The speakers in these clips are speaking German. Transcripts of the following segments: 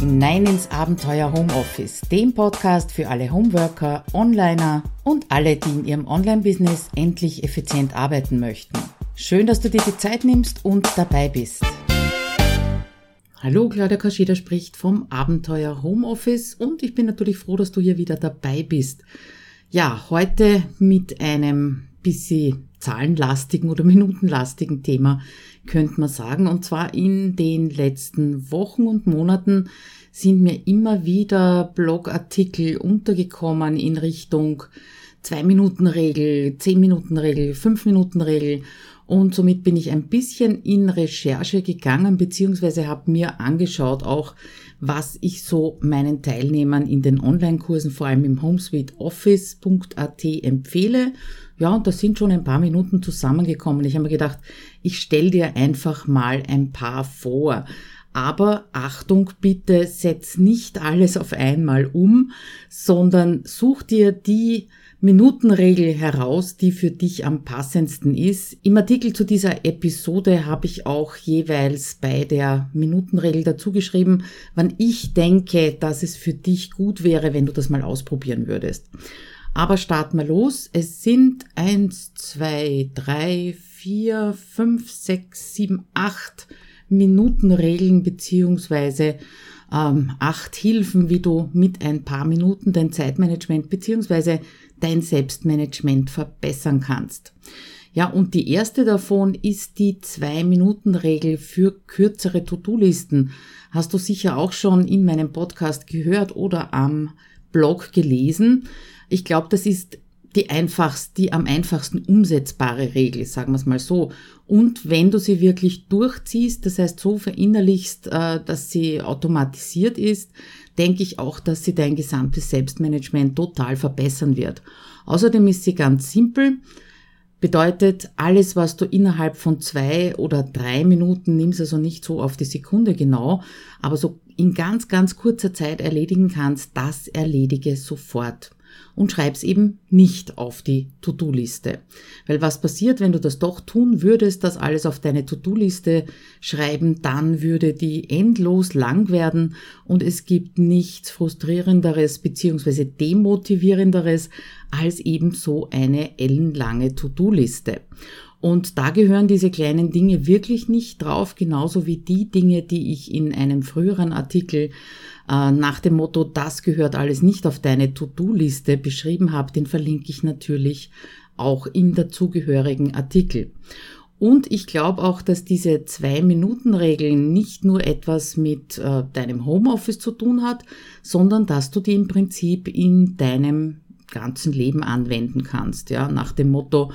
hinein ins Abenteuer Homeoffice, dem Podcast für alle Homeworker, Onliner und alle, die in ihrem Online-Business endlich effizient arbeiten möchten. Schön, dass du dir die Zeit nimmst und dabei bist. Hallo, Claudia Kascheda spricht vom Abenteuer Homeoffice und ich bin natürlich froh, dass du hier wieder dabei bist. Ja, heute mit einem bisschen zahlenlastigen oder minutenlastigen Thema, könnte man sagen. Und zwar in den letzten Wochen und Monaten sind mir immer wieder Blogartikel untergekommen in Richtung 2-Minuten-Regel, 10-Minuten-Regel, 5-Minuten-Regel. Und somit bin ich ein bisschen in Recherche gegangen, beziehungsweise habe mir angeschaut auch, was ich so meinen Teilnehmern in den Online-Kursen, vor allem im HomeSuiteOffice.at empfehle. Ja, und da sind schon ein paar Minuten zusammengekommen. Ich habe mir gedacht, ich stell dir einfach mal ein paar vor. Aber Achtung, bitte setz nicht alles auf einmal um, sondern such dir die Minutenregel heraus, die für dich am passendsten ist. Im Artikel zu dieser Episode habe ich auch jeweils bei der Minutenregel dazu geschrieben, wann ich denke, dass es für dich gut wäre, wenn du das mal ausprobieren würdest. Aber starten wir los. Es sind eins, zwei, drei, vier, fünf, sechs, sieben, acht Minutenregeln beziehungsweise ähm, acht Hilfen, wie du mit ein paar Minuten dein Zeitmanagement beziehungsweise dein Selbstmanagement verbessern kannst. Ja, und die erste davon ist die Zwei-Minuten-Regel für kürzere To-Do-Listen. Hast du sicher auch schon in meinem Podcast gehört oder am Blog gelesen. Ich glaube, das ist die einfachst, die am einfachsten umsetzbare Regel, sagen wir es mal so. Und wenn du sie wirklich durchziehst, das heißt so verinnerlichst, äh, dass sie automatisiert ist, denke ich auch, dass sie dein gesamtes Selbstmanagement total verbessern wird. Außerdem ist sie ganz simpel. Bedeutet, alles, was du innerhalb von zwei oder drei Minuten nimmst, also nicht so auf die Sekunde genau, aber so in ganz, ganz kurzer Zeit erledigen kannst, das erledige sofort und schreib's eben nicht auf die To-Do-Liste. Weil was passiert, wenn du das doch tun würdest, das alles auf deine To-Do-Liste schreiben, dann würde die endlos lang werden und es gibt nichts frustrierenderes bzw. demotivierenderes als eben so eine ellenlange To-Do-Liste. Und da gehören diese kleinen Dinge wirklich nicht drauf, genauso wie die Dinge, die ich in einem früheren Artikel äh, nach dem Motto, das gehört alles nicht auf deine To-Do-Liste beschrieben habe, den verlinke ich natürlich auch im dazugehörigen Artikel. Und ich glaube auch, dass diese Zwei-Minuten-Regel nicht nur etwas mit äh, deinem Homeoffice zu tun hat, sondern dass du die im Prinzip in deinem ganzen Leben anwenden kannst. Ja, nach dem Motto,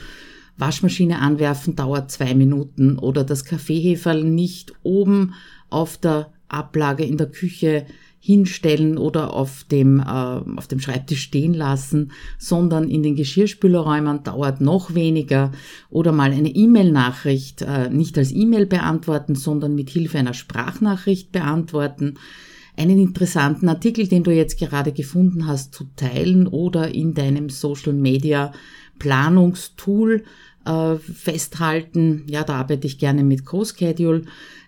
Waschmaschine anwerfen dauert zwei Minuten oder das Kaffeeheferl nicht oben auf der Ablage in der Küche hinstellen oder auf dem, äh, auf dem Schreibtisch stehen lassen, sondern in den Geschirrspülerräumen dauert noch weniger oder mal eine E-Mail-Nachricht äh, nicht als E-Mail beantworten, sondern mit Hilfe einer Sprachnachricht beantworten. Einen interessanten Artikel, den du jetzt gerade gefunden hast, zu teilen oder in deinem Social Media Planungstool äh, festhalten. Ja, da arbeite ich gerne mit CoSchedule.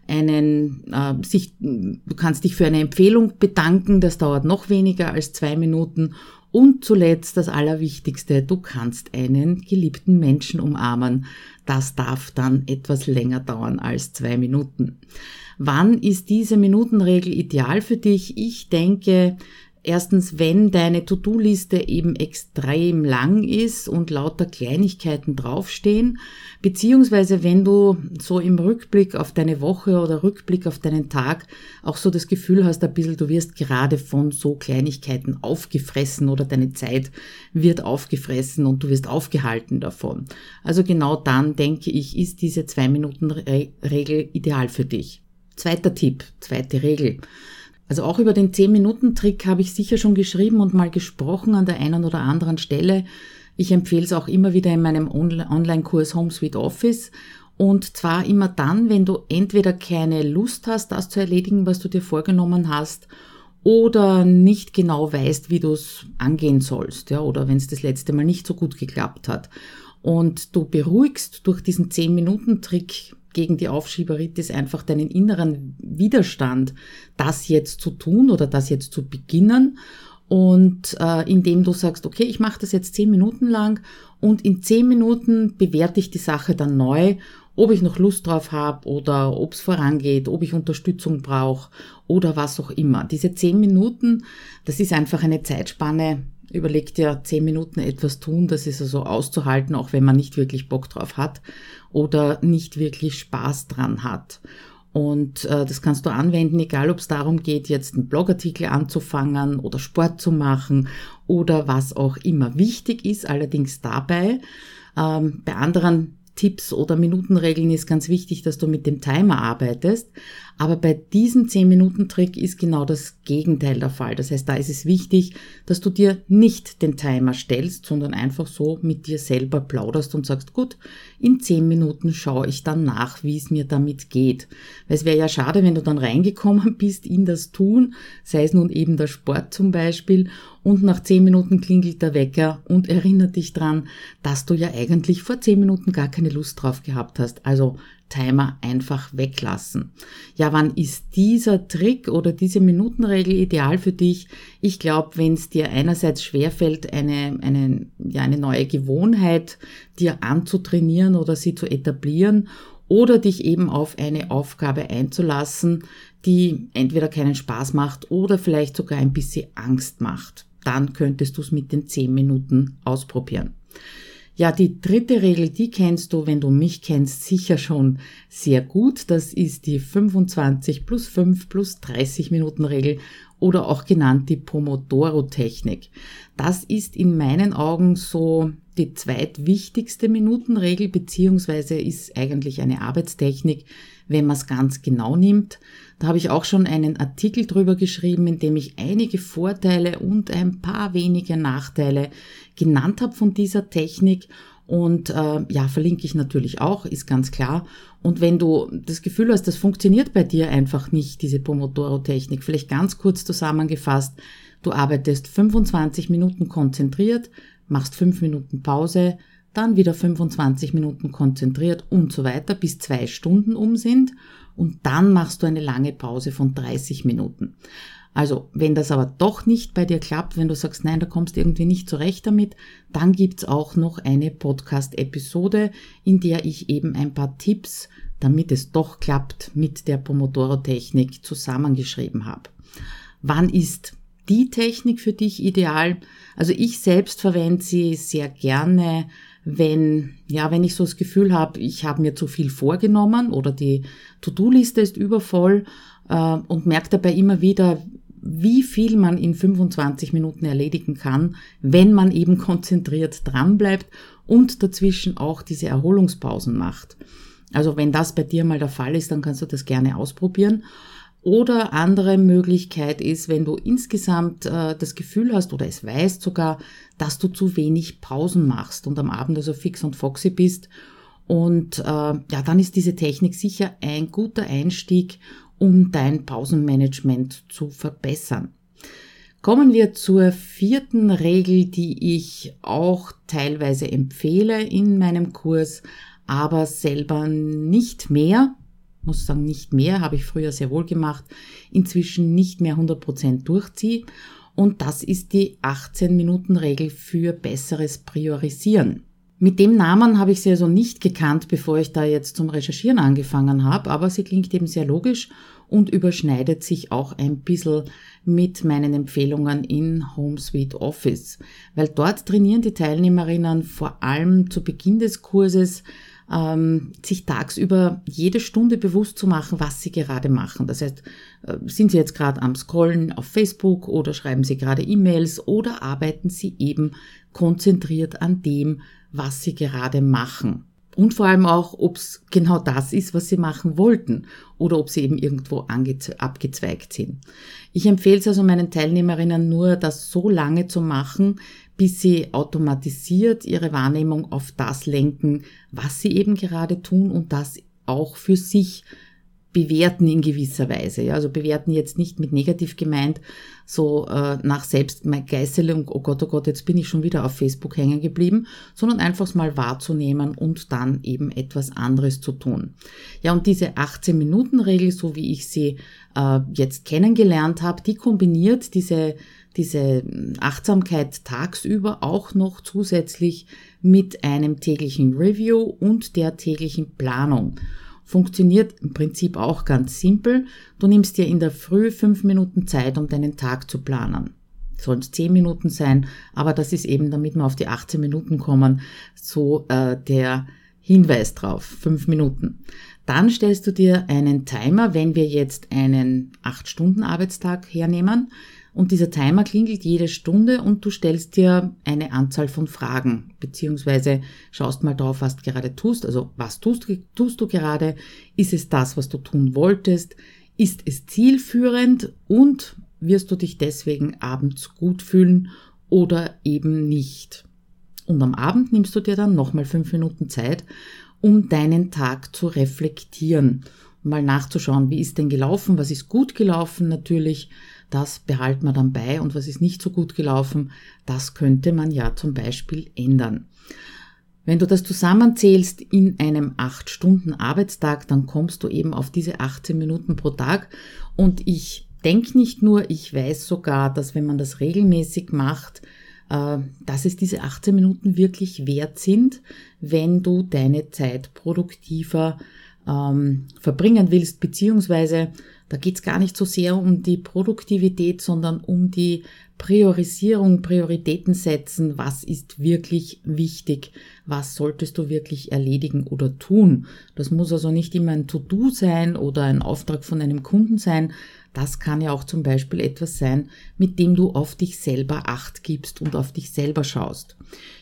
Einen, äh, sich, du kannst dich für eine Empfehlung bedanken, das dauert noch weniger als zwei Minuten. Und zuletzt das Allerwichtigste, du kannst einen geliebten Menschen umarmen. Das darf dann etwas länger dauern als zwei Minuten. Wann ist diese Minutenregel ideal für dich? Ich denke, Erstens, wenn deine To-Do-Liste eben extrem lang ist und lauter Kleinigkeiten draufstehen, beziehungsweise wenn du so im Rückblick auf deine Woche oder Rückblick auf deinen Tag auch so das Gefühl hast, ein bisschen, du wirst gerade von so Kleinigkeiten aufgefressen oder deine Zeit wird aufgefressen und du wirst aufgehalten davon. Also genau dann denke ich, ist diese Zwei-Minuten-Regel ideal für dich. Zweiter Tipp, zweite Regel. Also auch über den 10-Minuten-Trick habe ich sicher schon geschrieben und mal gesprochen an der einen oder anderen Stelle. Ich empfehle es auch immer wieder in meinem Online-Kurs Home Sweet Office. Und zwar immer dann, wenn du entweder keine Lust hast, das zu erledigen, was du dir vorgenommen hast, oder nicht genau weißt, wie du es angehen sollst, ja, oder wenn es das letzte Mal nicht so gut geklappt hat. Und du beruhigst durch diesen 10-Minuten-Trick gegen die Aufschieberitis einfach deinen inneren Widerstand, das jetzt zu tun oder das jetzt zu beginnen. Und äh, indem du sagst, okay, ich mache das jetzt zehn Minuten lang und in zehn Minuten bewerte ich die Sache dann neu, ob ich noch Lust drauf habe oder ob es vorangeht, ob ich Unterstützung brauche oder was auch immer. Diese zehn Minuten, das ist einfach eine Zeitspanne, Überleg dir zehn Minuten etwas tun, das ist also auszuhalten, auch wenn man nicht wirklich Bock drauf hat oder nicht wirklich Spaß dran hat. Und äh, das kannst du anwenden, egal ob es darum geht, jetzt einen Blogartikel anzufangen oder Sport zu machen oder was auch immer. Wichtig ist allerdings dabei, ähm, bei anderen Tipps oder Minutenregeln ist ganz wichtig, dass du mit dem Timer arbeitest. Aber bei diesem 10-Minuten-Trick ist genau das Gegenteil der Fall. Das heißt, da ist es wichtig, dass du dir nicht den Timer stellst, sondern einfach so mit dir selber plauderst und sagst, gut, in 10 Minuten schaue ich dann nach, wie es mir damit geht. Weil es wäre ja schade, wenn du dann reingekommen bist in das Tun, sei es nun eben der Sport zum Beispiel, und nach 10 Minuten klingelt der Wecker und erinnert dich dran, dass du ja eigentlich vor 10 Minuten gar keine Lust drauf gehabt hast. Also Timer einfach weglassen. Ja, wann ist dieser Trick oder diese Minutenregel ideal für dich? Ich glaube, wenn es dir einerseits schwerfällt, eine, eine, ja, eine neue Gewohnheit dir anzutrainieren oder sie zu etablieren oder dich eben auf eine Aufgabe einzulassen, die entweder keinen Spaß macht oder vielleicht sogar ein bisschen Angst macht. Dann könntest du es mit den 10 Minuten ausprobieren. Ja, die dritte Regel, die kennst du, wenn du mich kennst, sicher schon sehr gut. Das ist die 25 plus 5 plus 30 Minuten Regel oder auch genannt die Pomodoro-Technik. Das ist in meinen Augen so die zweitwichtigste Minutenregel, beziehungsweise ist eigentlich eine Arbeitstechnik, wenn man es ganz genau nimmt. Da habe ich auch schon einen Artikel drüber geschrieben, in dem ich einige Vorteile und ein paar wenige Nachteile genannt habe von dieser Technik. Und äh, ja, verlinke ich natürlich auch, ist ganz klar. Und wenn du das Gefühl hast, das funktioniert bei dir einfach nicht, diese Pomodoro-Technik, vielleicht ganz kurz zusammengefasst, du arbeitest 25 Minuten konzentriert, machst 5 Minuten Pause, dann wieder 25 Minuten konzentriert und so weiter, bis zwei Stunden um sind und dann machst du eine lange Pause von 30 Minuten. Also, wenn das aber doch nicht bei dir klappt, wenn du sagst, nein, da kommst du irgendwie nicht zurecht damit, dann gibt's auch noch eine Podcast-Episode, in der ich eben ein paar Tipps, damit es doch klappt, mit der Pomodoro-Technik zusammengeschrieben habe. Wann ist die Technik für dich ideal? Also ich selbst verwende sie sehr gerne wenn, ja, wenn ich so das Gefühl habe, ich habe mir zu viel vorgenommen oder die To-Do-Liste ist übervoll äh, und merke dabei immer wieder, wie viel man in 25 Minuten erledigen kann, wenn man eben konzentriert dranbleibt und dazwischen auch diese Erholungspausen macht. Also wenn das bei dir mal der Fall ist, dann kannst du das gerne ausprobieren. Oder andere Möglichkeit ist, wenn du insgesamt äh, das Gefühl hast oder es weißt sogar, dass du zu wenig Pausen machst und am Abend also fix und foxy bist. Und äh, ja, dann ist diese Technik sicher ein guter Einstieg, um dein Pausenmanagement zu verbessern. Kommen wir zur vierten Regel, die ich auch teilweise empfehle in meinem Kurs, aber selber nicht mehr muss sagen, nicht mehr, habe ich früher sehr wohl gemacht, inzwischen nicht mehr 100% durchziehe. Und das ist die 18-Minuten-Regel für besseres Priorisieren. Mit dem Namen habe ich sie also nicht gekannt, bevor ich da jetzt zum Recherchieren angefangen habe, aber sie klingt eben sehr logisch und überschneidet sich auch ein bisschen mit meinen Empfehlungen in Home Suite Office, weil dort trainieren die Teilnehmerinnen vor allem zu Beginn des Kurses ähm, sich tagsüber jede Stunde bewusst zu machen, was sie gerade machen. Das heißt, äh, sind sie jetzt gerade am Scrollen auf Facebook oder schreiben sie gerade E-Mails oder arbeiten sie eben konzentriert an dem, was sie gerade machen. Und vor allem auch, ob es genau das ist, was sie machen wollten oder ob sie eben irgendwo abgezweigt sind. Ich empfehle es also meinen Teilnehmerinnen nur, das so lange zu machen, bis sie automatisiert ihre Wahrnehmung auf das lenken, was sie eben gerade tun und das auch für sich bewerten in gewisser Weise. Ja? Also bewerten jetzt nicht mit negativ gemeint, so äh, nach Selbstgeißelung, oh Gott, oh Gott, jetzt bin ich schon wieder auf Facebook hängen geblieben, sondern einfach mal wahrzunehmen und dann eben etwas anderes zu tun. Ja, und diese 18-Minuten-Regel, so wie ich sie äh, jetzt kennengelernt habe, die kombiniert diese diese Achtsamkeit tagsüber auch noch zusätzlich mit einem täglichen Review und der täglichen Planung funktioniert im Prinzip auch ganz simpel. Du nimmst dir in der Früh fünf Minuten Zeit, um deinen Tag zu planen. Sollen es zehn Minuten sein, aber das ist eben, damit wir auf die 18 Minuten kommen, so äh, der Hinweis drauf. Fünf Minuten. Dann stellst du dir einen Timer, wenn wir jetzt einen 8-Stunden-Arbeitstag hernehmen, und dieser Timer klingelt jede Stunde und du stellst dir eine Anzahl von Fragen, beziehungsweise schaust mal drauf, was du gerade tust. Also was tust, tust du gerade? Ist es das, was du tun wolltest? Ist es zielführend? Und wirst du dich deswegen abends gut fühlen oder eben nicht? Und am Abend nimmst du dir dann nochmal fünf Minuten Zeit, um deinen Tag zu reflektieren, mal nachzuschauen, wie ist denn gelaufen, was ist gut gelaufen natürlich, das behalten wir dann bei und was ist nicht so gut gelaufen, das könnte man ja zum Beispiel ändern. Wenn du das zusammenzählst in einem 8-Stunden-Arbeitstag, dann kommst du eben auf diese 18 Minuten pro Tag. Und ich denke nicht nur, ich weiß sogar, dass wenn man das regelmäßig macht, äh, dass es diese 18 Minuten wirklich wert sind, wenn du deine Zeit produktiver ähm, verbringen willst, beziehungsweise da geht es gar nicht so sehr um die Produktivität, sondern um die Priorisierung, Prioritäten setzen, was ist wirklich wichtig, was solltest du wirklich erledigen oder tun. Das muss also nicht immer ein To-Do sein oder ein Auftrag von einem Kunden sein. Das kann ja auch zum Beispiel etwas sein, mit dem du auf dich selber acht gibst und auf dich selber schaust.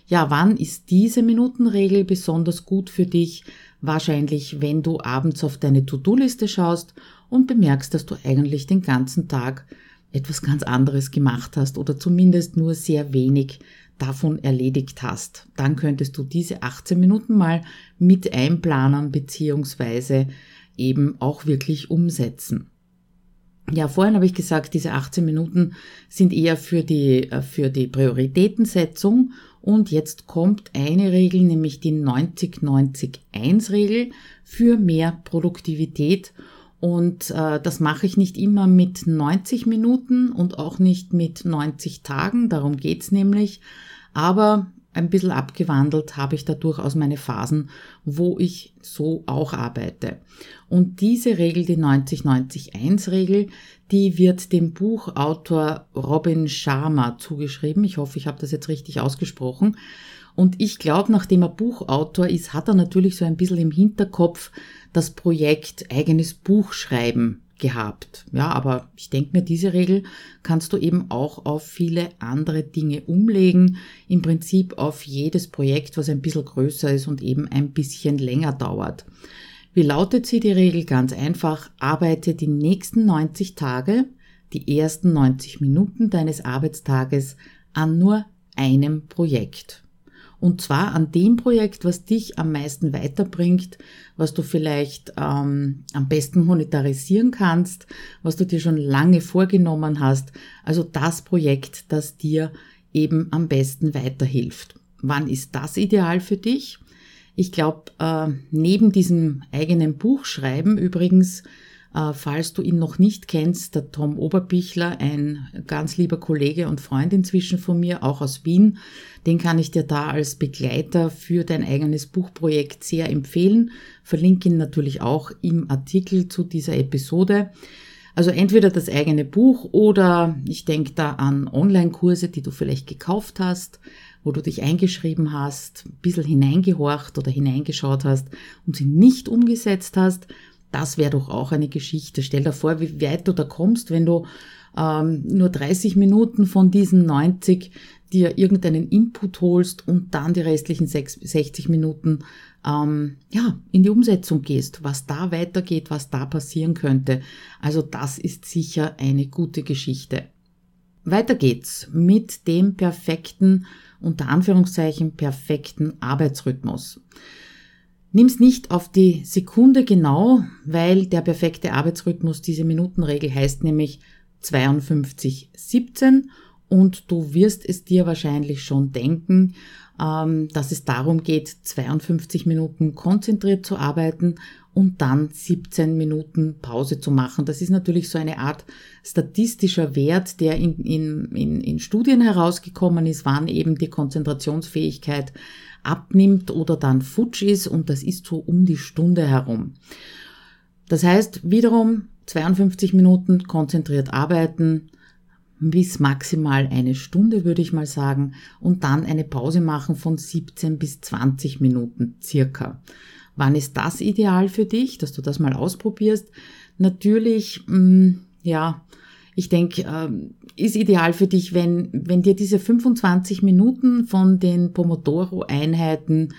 Ja, wann ist diese Minutenregel besonders gut für dich? Wahrscheinlich, wenn du abends auf deine To-Do-Liste schaust und bemerkst, dass du eigentlich den ganzen Tag etwas ganz anderes gemacht hast oder zumindest nur sehr wenig davon erledigt hast. Dann könntest du diese 18 Minuten mal mit einplanen beziehungsweise eben auch wirklich umsetzen. Ja, vorhin habe ich gesagt, diese 18 Minuten sind eher für die, äh, für die Prioritätensetzung und jetzt kommt eine Regel, nämlich die 90-90-1-Regel für mehr Produktivität und äh, das mache ich nicht immer mit 90 Minuten und auch nicht mit 90 Tagen, darum geht's nämlich. Aber ein bisschen abgewandelt habe ich da durchaus meine Phasen, wo ich so auch arbeite. Und diese Regel, die 90-90-1-Regel, die wird dem Buchautor Robin Sharma zugeschrieben. Ich hoffe, ich habe das jetzt richtig ausgesprochen. Und ich glaube, nachdem er Buchautor ist, hat er natürlich so ein bisschen im Hinterkopf das Projekt eigenes Buch schreiben gehabt. Ja, aber ich denke mir, diese Regel kannst du eben auch auf viele andere Dinge umlegen. Im Prinzip auf jedes Projekt, was ein bisschen größer ist und eben ein bisschen länger dauert. Wie lautet sie die Regel? Ganz einfach. Arbeite die nächsten 90 Tage, die ersten 90 Minuten deines Arbeitstages an nur einem Projekt. Und zwar an dem Projekt, was dich am meisten weiterbringt, was du vielleicht ähm, am besten monetarisieren kannst, was du dir schon lange vorgenommen hast. Also das Projekt, das dir eben am besten weiterhilft. Wann ist das ideal für dich? Ich glaube, äh, neben diesem eigenen Buchschreiben übrigens äh, falls du ihn noch nicht kennst, der Tom Oberbichler, ein ganz lieber Kollege und Freund inzwischen von mir, auch aus Wien, den kann ich dir da als Begleiter für dein eigenes Buchprojekt sehr empfehlen. Verlinke ihn natürlich auch im Artikel zu dieser Episode. Also entweder das eigene Buch oder ich denke da an Online-Kurse, die du vielleicht gekauft hast, wo du dich eingeschrieben hast, ein bisschen hineingehorcht oder hineingeschaut hast und sie nicht umgesetzt hast das wäre doch auch eine Geschichte. Stell dir vor, wie weit du da kommst, wenn du ähm, nur 30 Minuten von diesen 90 dir irgendeinen Input holst und dann die restlichen 60 Minuten ähm, ja, in die Umsetzung gehst, was da weitergeht, was da passieren könnte. Also das ist sicher eine gute Geschichte. Weiter geht's mit dem perfekten, unter Anführungszeichen perfekten Arbeitsrhythmus. Nimm's nicht auf die Sekunde genau, weil der perfekte Arbeitsrhythmus, diese Minutenregel heißt nämlich 52,17 und du wirst es dir wahrscheinlich schon denken, ähm, dass es darum geht, 52 Minuten konzentriert zu arbeiten und dann 17 Minuten Pause zu machen. Das ist natürlich so eine Art statistischer Wert, der in, in, in, in Studien herausgekommen ist, wann eben die Konzentrationsfähigkeit abnimmt oder dann futsch ist und das ist so um die Stunde herum. Das heißt wiederum 52 Minuten konzentriert arbeiten, bis maximal eine Stunde, würde ich mal sagen, und dann eine Pause machen von 17 bis 20 Minuten circa. Wann ist das ideal für dich, dass du das mal ausprobierst? Natürlich, mh, mm, ja, ich denke, äh, ist ideal für dich, wenn, wenn dir diese 25 Minuten von den Pomodoro-Einheiten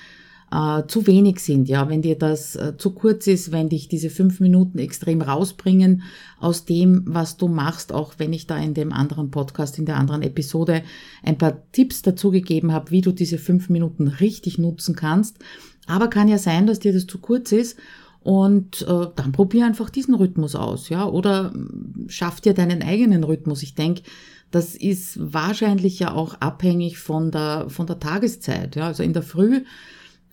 äh, zu wenig sind, ja, wenn dir das äh, zu kurz ist, wenn dich diese fünf Minuten extrem rausbringen aus dem, was du machst, auch wenn ich da in dem anderen Podcast, in der anderen Episode ein paar Tipps dazu gegeben habe, wie du diese fünf Minuten richtig nutzen kannst. Aber kann ja sein, dass dir das zu kurz ist und äh, dann probier einfach diesen Rhythmus aus, ja, oder mm, schaff dir deinen eigenen Rhythmus. Ich denke, das ist wahrscheinlich ja auch abhängig von der von der Tageszeit, ja. Also in der Früh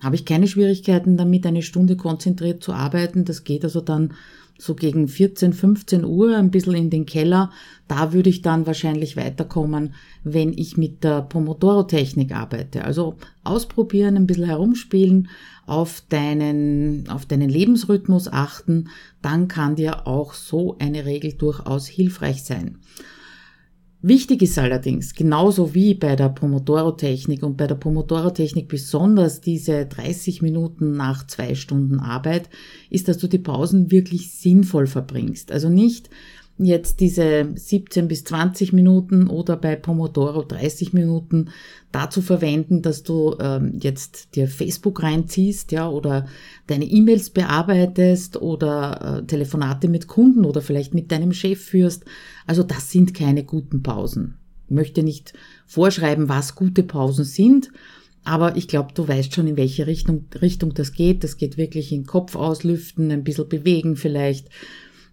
habe ich keine Schwierigkeiten damit, eine Stunde konzentriert zu arbeiten. Das geht also dann so gegen 14, 15 Uhr ein bisschen in den Keller. Da würde ich dann wahrscheinlich weiterkommen, wenn ich mit der Pomodoro-Technik arbeite. Also ausprobieren, ein bisschen herumspielen, auf deinen, auf deinen Lebensrhythmus achten, dann kann dir auch so eine Regel durchaus hilfreich sein. Wichtig ist allerdings, genauso wie bei der Pomodoro-Technik und bei der Pomodoro-Technik besonders diese 30 Minuten nach zwei Stunden Arbeit, ist, dass du die Pausen wirklich sinnvoll verbringst. Also nicht jetzt diese 17 bis 20 Minuten oder bei Pomodoro 30 Minuten dazu verwenden, dass du ähm, jetzt dir Facebook reinziehst, ja, oder deine E-Mails bearbeitest oder äh, Telefonate mit Kunden oder vielleicht mit deinem Chef führst. Also das sind keine guten Pausen. Ich möchte nicht vorschreiben, was gute Pausen sind, aber ich glaube, du weißt schon, in welche Richtung, Richtung das geht. Das geht wirklich in Kopf auslüften, ein bisschen bewegen vielleicht,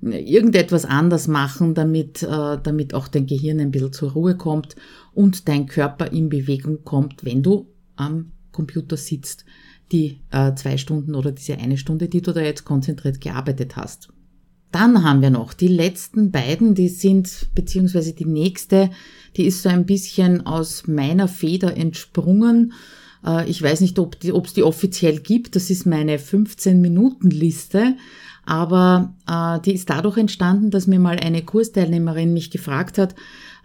irgendetwas anders machen, damit, äh, damit auch dein Gehirn ein bisschen zur Ruhe kommt und dein Körper in Bewegung kommt, wenn du am Computer sitzt, die äh, zwei Stunden oder diese eine Stunde, die du da jetzt konzentriert gearbeitet hast. Dann haben wir noch die letzten beiden, die sind, beziehungsweise die nächste, die ist so ein bisschen aus meiner Feder entsprungen. Äh, ich weiß nicht, ob es die offiziell gibt. Das ist meine 15-Minuten-Liste. Aber äh, die ist dadurch entstanden, dass mir mal eine Kursteilnehmerin mich gefragt hat,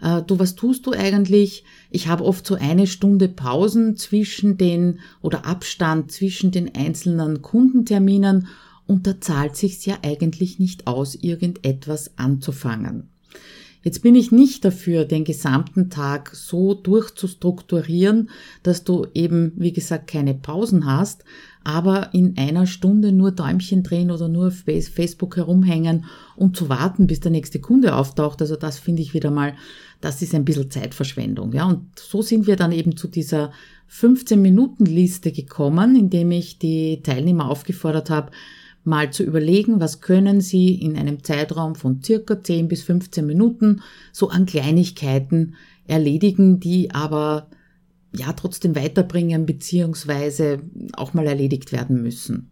äh, du, was tust du eigentlich? Ich habe oft so eine Stunde Pausen zwischen den oder Abstand zwischen den einzelnen Kundenterminen und da zahlt sich's ja eigentlich nicht aus, irgendetwas anzufangen. Jetzt bin ich nicht dafür, den gesamten Tag so durchzustrukturieren, dass du eben, wie gesagt, keine Pausen hast, aber in einer Stunde nur Däumchen drehen oder nur auf Facebook herumhängen und zu warten, bis der nächste Kunde auftaucht. Also das finde ich wieder mal, das ist ein bisschen Zeitverschwendung. Ja, und so sind wir dann eben zu dieser 15-Minuten-Liste gekommen, indem ich die Teilnehmer aufgefordert habe, mal zu überlegen, was können sie in einem Zeitraum von circa 10 bis 15 Minuten so an Kleinigkeiten erledigen, die aber ja trotzdem weiterbringen beziehungsweise auch mal erledigt werden müssen.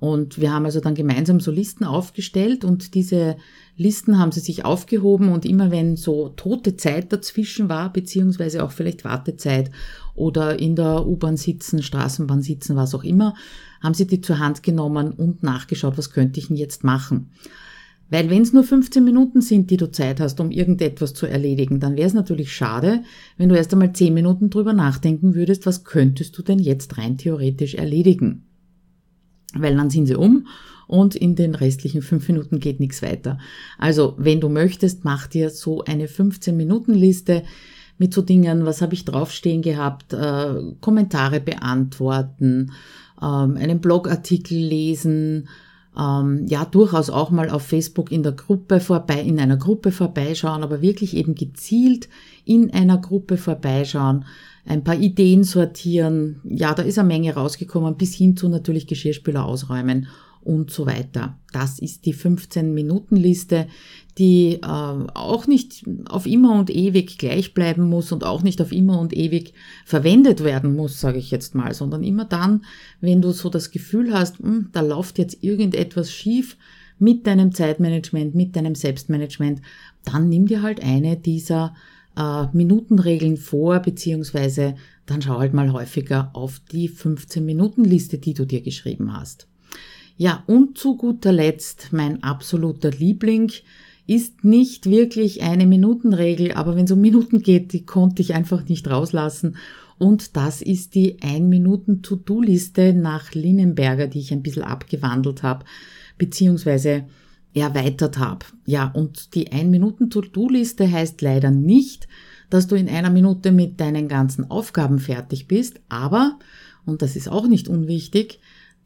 Und wir haben also dann gemeinsam so Listen aufgestellt und diese Listen haben sie sich aufgehoben und immer wenn so tote Zeit dazwischen war, beziehungsweise auch vielleicht Wartezeit oder in der U-Bahn sitzen, Straßenbahn sitzen, was auch immer, haben sie die zur Hand genommen und nachgeschaut, was könnte ich denn jetzt machen. Weil wenn es nur 15 Minuten sind, die du Zeit hast, um irgendetwas zu erledigen, dann wäre es natürlich schade, wenn du erst einmal 10 Minuten drüber nachdenken würdest, was könntest du denn jetzt rein theoretisch erledigen. Weil dann sind sie um und in den restlichen 5 Minuten geht nichts weiter. Also, wenn du möchtest, mach dir so eine 15-Minuten-Liste mit so Dingen, was habe ich draufstehen gehabt, äh, Kommentare beantworten, ähm, einen Blogartikel lesen, ähm, ja durchaus auch mal auf Facebook in der Gruppe vorbei, in einer Gruppe vorbeischauen, aber wirklich eben gezielt in einer Gruppe vorbeischauen, ein paar Ideen sortieren. Ja, da ist eine Menge rausgekommen, bis hin zu natürlich Geschirrspüler ausräumen und so weiter. Das ist die 15-Minuten-Liste, die äh, auch nicht auf immer und ewig gleich bleiben muss und auch nicht auf immer und ewig verwendet werden muss, sage ich jetzt mal, sondern immer dann, wenn du so das Gefühl hast, hm, da läuft jetzt irgendetwas schief mit deinem Zeitmanagement, mit deinem Selbstmanagement, dann nimm dir halt eine dieser äh, Minutenregeln vor, beziehungsweise dann schau halt mal häufiger auf die 15-Minuten-Liste, die du dir geschrieben hast. Ja, und zu guter Letzt mein absoluter Liebling ist nicht wirklich eine Minutenregel, aber wenn es um Minuten geht, die konnte ich einfach nicht rauslassen. Und das ist die 1-Minuten-To-Do-Liste nach Linnenberger, die ich ein bisschen abgewandelt habe, beziehungsweise erweitert habe. Ja, und die 1-Minuten-To-Do-Liste heißt leider nicht, dass du in einer Minute mit deinen ganzen Aufgaben fertig bist, aber, und das ist auch nicht unwichtig,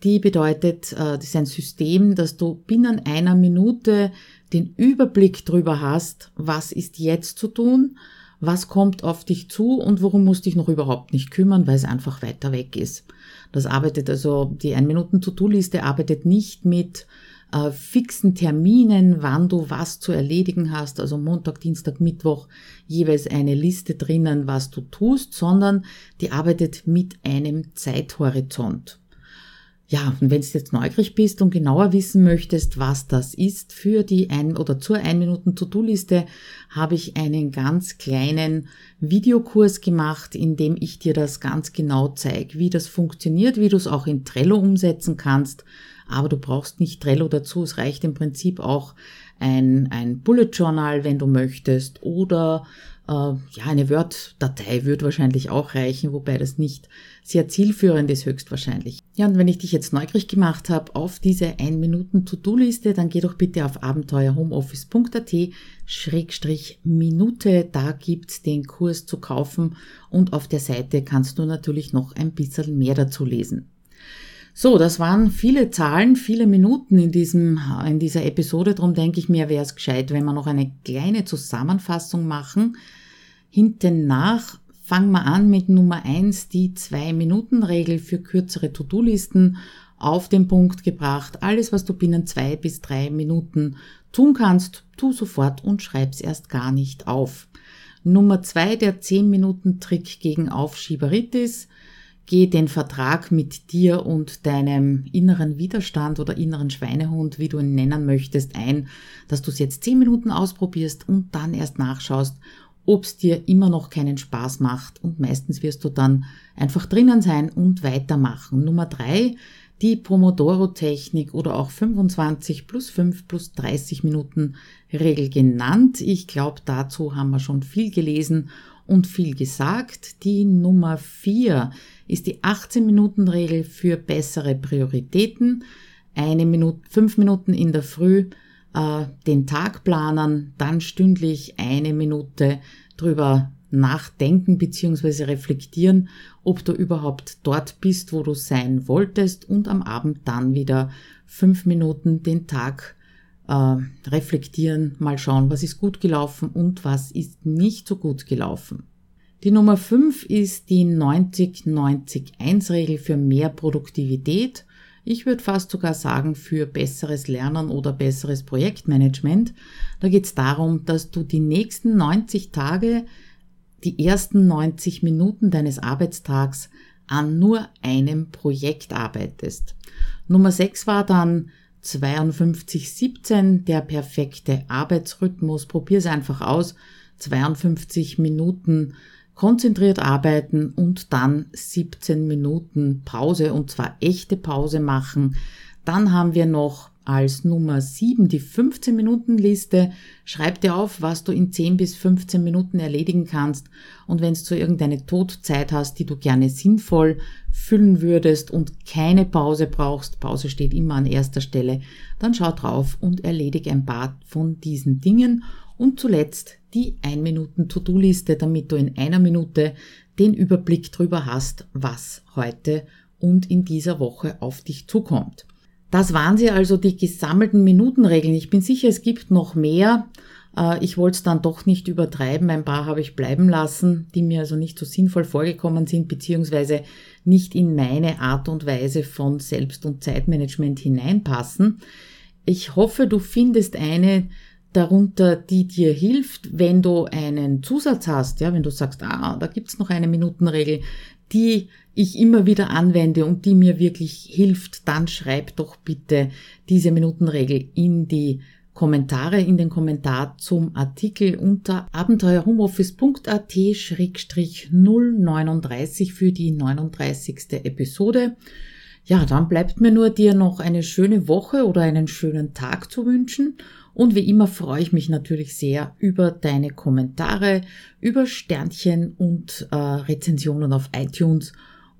die bedeutet, äh, das ist ein System, dass du binnen einer Minute den Überblick darüber hast, was ist jetzt zu tun, was kommt auf dich zu und worum musst dich noch überhaupt nicht kümmern, weil es einfach weiter weg ist. Das arbeitet also, die Ein-Minuten-To-Do-Liste arbeitet nicht mit äh, fixen Terminen, wann du was zu erledigen hast, also Montag, Dienstag, Mittwoch jeweils eine Liste drinnen, was du tust, sondern die arbeitet mit einem Zeithorizont. Ja, und wenn du jetzt neugierig bist und genauer wissen möchtest, was das ist für die ein oder zur 1 Minuten To-Do-Liste, habe ich einen ganz kleinen Videokurs gemacht, in dem ich dir das ganz genau zeige, wie das funktioniert, wie du es auch in Trello umsetzen kannst. Aber du brauchst nicht Trello dazu. Es reicht im Prinzip auch ein, ein Bullet Journal, wenn du möchtest, oder äh, ja, eine Word-Datei wird wahrscheinlich auch reichen, wobei das nicht sehr zielführend ist höchstwahrscheinlich. Ja, und wenn ich dich jetzt neugierig gemacht habe auf diese 1 Minuten To-Do-Liste, dann geh doch bitte auf abenteuerhomeoffice.at Schrägstrich Minute, da gibt's den Kurs zu kaufen und auf der Seite kannst du natürlich noch ein bisschen mehr dazu lesen. So, das waren viele Zahlen, viele Minuten in diesem, in dieser Episode. Darum denke ich mir, wäre es gescheit, wenn wir noch eine kleine Zusammenfassung machen. Hinten nach fangen wir an mit Nummer eins, die Zwei-Minuten-Regel für kürzere To-Do-Listen auf den Punkt gebracht. Alles, was du binnen zwei bis drei Minuten tun kannst, tu sofort und schreib's erst gar nicht auf. Nummer zwei, der 10-Minuten-Trick gegen Aufschieberitis. Geh den Vertrag mit dir und deinem inneren Widerstand oder inneren Schweinehund, wie du ihn nennen möchtest, ein, dass du es jetzt zehn Minuten ausprobierst und dann erst nachschaust, ob es dir immer noch keinen Spaß macht. Und meistens wirst du dann einfach drinnen sein und weitermachen. Nummer drei, die Pomodoro-Technik oder auch 25 plus 5 plus 30 Minuten Regel genannt. Ich glaube, dazu haben wir schon viel gelesen und viel gesagt. Die Nummer vier ist die 18-Minuten-Regel für bessere Prioritäten. Eine Minute, fünf Minuten in der Früh äh, den Tag planen, dann stündlich eine Minute drüber nachdenken bzw. reflektieren, ob du überhaupt dort bist, wo du sein wolltest und am Abend dann wieder fünf Minuten den Tag äh, reflektieren, mal schauen, was ist gut gelaufen und was ist nicht so gut gelaufen. Die Nummer 5 ist die 90-90-1-Regel für mehr Produktivität. Ich würde fast sogar sagen für besseres Lernen oder besseres Projektmanagement. Da geht es darum, dass du die nächsten 90 Tage, die ersten 90 Minuten deines Arbeitstags an nur einem Projekt arbeitest. Nummer 6 war dann 52-17, der perfekte Arbeitsrhythmus. Probier es einfach aus. 52 Minuten konzentriert arbeiten und dann 17 Minuten Pause und zwar echte Pause machen. Dann haben wir noch als Nummer 7 die 15 Minuten Liste. Schreib dir auf, was du in 10 bis 15 Minuten erledigen kannst und wenn du irgendeine Todzeit hast, die du gerne sinnvoll füllen würdest und keine Pause brauchst, Pause steht immer an erster Stelle, dann schau drauf und erledige ein paar von diesen Dingen und zuletzt die 1 Minuten To-Do-Liste, damit du in einer Minute den Überblick drüber hast, was heute und in dieser Woche auf dich zukommt. Das waren sie also die gesammelten Minutenregeln. Ich bin sicher, es gibt noch mehr. Äh, ich wollte es dann doch nicht übertreiben. Ein paar habe ich bleiben lassen, die mir also nicht so sinnvoll vorgekommen sind, beziehungsweise nicht in meine Art und Weise von Selbst- und Zeitmanagement hineinpassen. Ich hoffe, du findest eine darunter, die dir hilft, wenn du einen Zusatz hast, ja, wenn du sagst, ah, da gibt's noch eine Minutenregel, die ich immer wieder anwende und die mir wirklich hilft, dann schreib doch bitte diese Minutenregel in die Kommentare in den Kommentar zum Artikel unter abenteuerhomeoffice.at-039 für die 39. Episode. Ja, dann bleibt mir nur dir noch eine schöne Woche oder einen schönen Tag zu wünschen. Und wie immer freue ich mich natürlich sehr über deine Kommentare, über Sternchen und äh, Rezensionen auf iTunes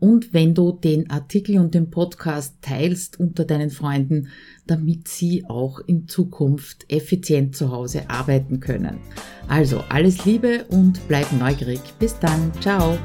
und wenn du den Artikel und den Podcast teilst unter deinen Freunden, damit sie auch in Zukunft effizient zu Hause arbeiten können. Also alles Liebe und bleib neugierig. Bis dann. Ciao.